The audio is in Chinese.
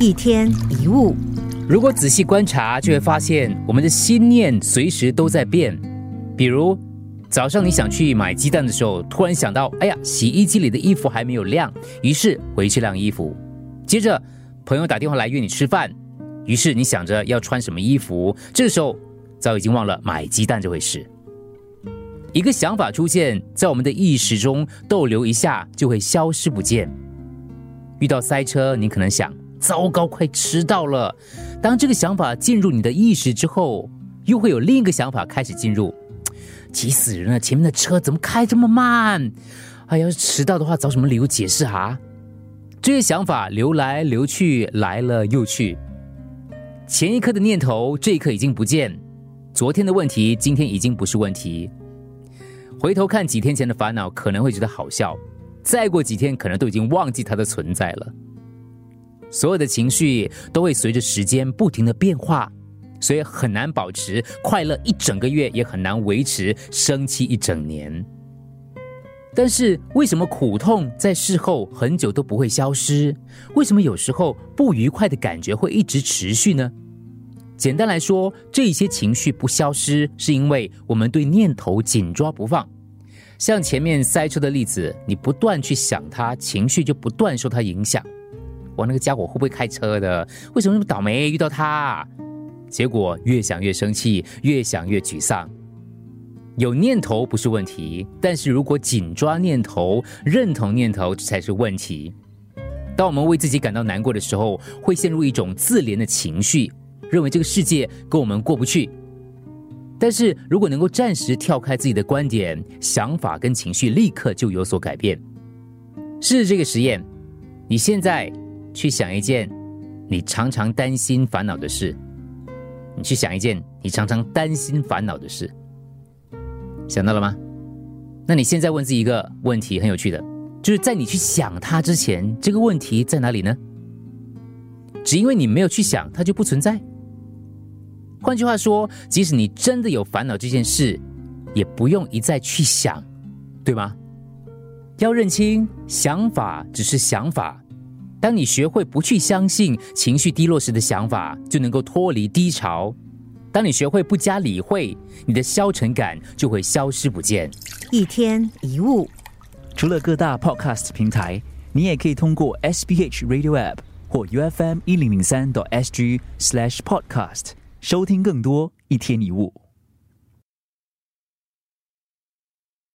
一天一物，如果仔细观察，就会发现我们的心念随时都在变。比如，早上你想去买鸡蛋的时候，突然想到，哎呀，洗衣机里的衣服还没有晾，于是回去晾衣服。接着，朋友打电话来约你吃饭，于是你想着要穿什么衣服，这个时候早已经忘了买鸡蛋这回事。一个想法出现在我们的意识中逗留一下，就会消失不见。遇到塞车，你可能想。糟糕，快迟到了！当这个想法进入你的意识之后，又会有另一个想法开始进入，急死人了！前面的车怎么开这么慢？哎，要是迟到的话，找什么理由解释啊？这些想法流来流去，来了又去。前一刻的念头，这一刻已经不见；昨天的问题，今天已经不是问题。回头看几天前的烦恼，可能会觉得好笑；再过几天，可能都已经忘记它的存在了。所有的情绪都会随着时间不停的变化，所以很难保持快乐一整个月，也很难维持生气一整年。但是为什么苦痛在事后很久都不会消失？为什么有时候不愉快的感觉会一直持续呢？简单来说，这些情绪不消失，是因为我们对念头紧抓不放。像前面塞车的例子，你不断去想它，情绪就不断受它影响。我那个家伙会不会开车的？为什么那么倒霉遇到他？结果越想越生气，越想越沮丧。有念头不是问题，但是如果紧抓念头、认同念头，这才是问题。当我们为自己感到难过的时候，会陷入一种自怜的情绪，认为这个世界跟我们过不去。但是如果能够暂时跳开自己的观点、想法跟情绪，立刻就有所改变。试试这个实验，你现在。去想一件你常常担心烦恼的事，你去想一件你常常担心烦恼的事，想到了吗？那你现在问自己一个问题，很有趣的，就是在你去想它之前，这个问题在哪里呢？只因为你没有去想，它就不存在。换句话说，即使你真的有烦恼这件事，也不用一再去想，对吗？要认清，想法只是想法。当你学会不去相信情绪低落时的想法，就能够脱离低潮。当你学会不加理会，你的消沉感就会消失不见。一天一物，除了各大 Podcast 平台，你也可以通过 SBH Radio App 或 UFM 一零零三 SG Slash Podcast 收听更多一天一物。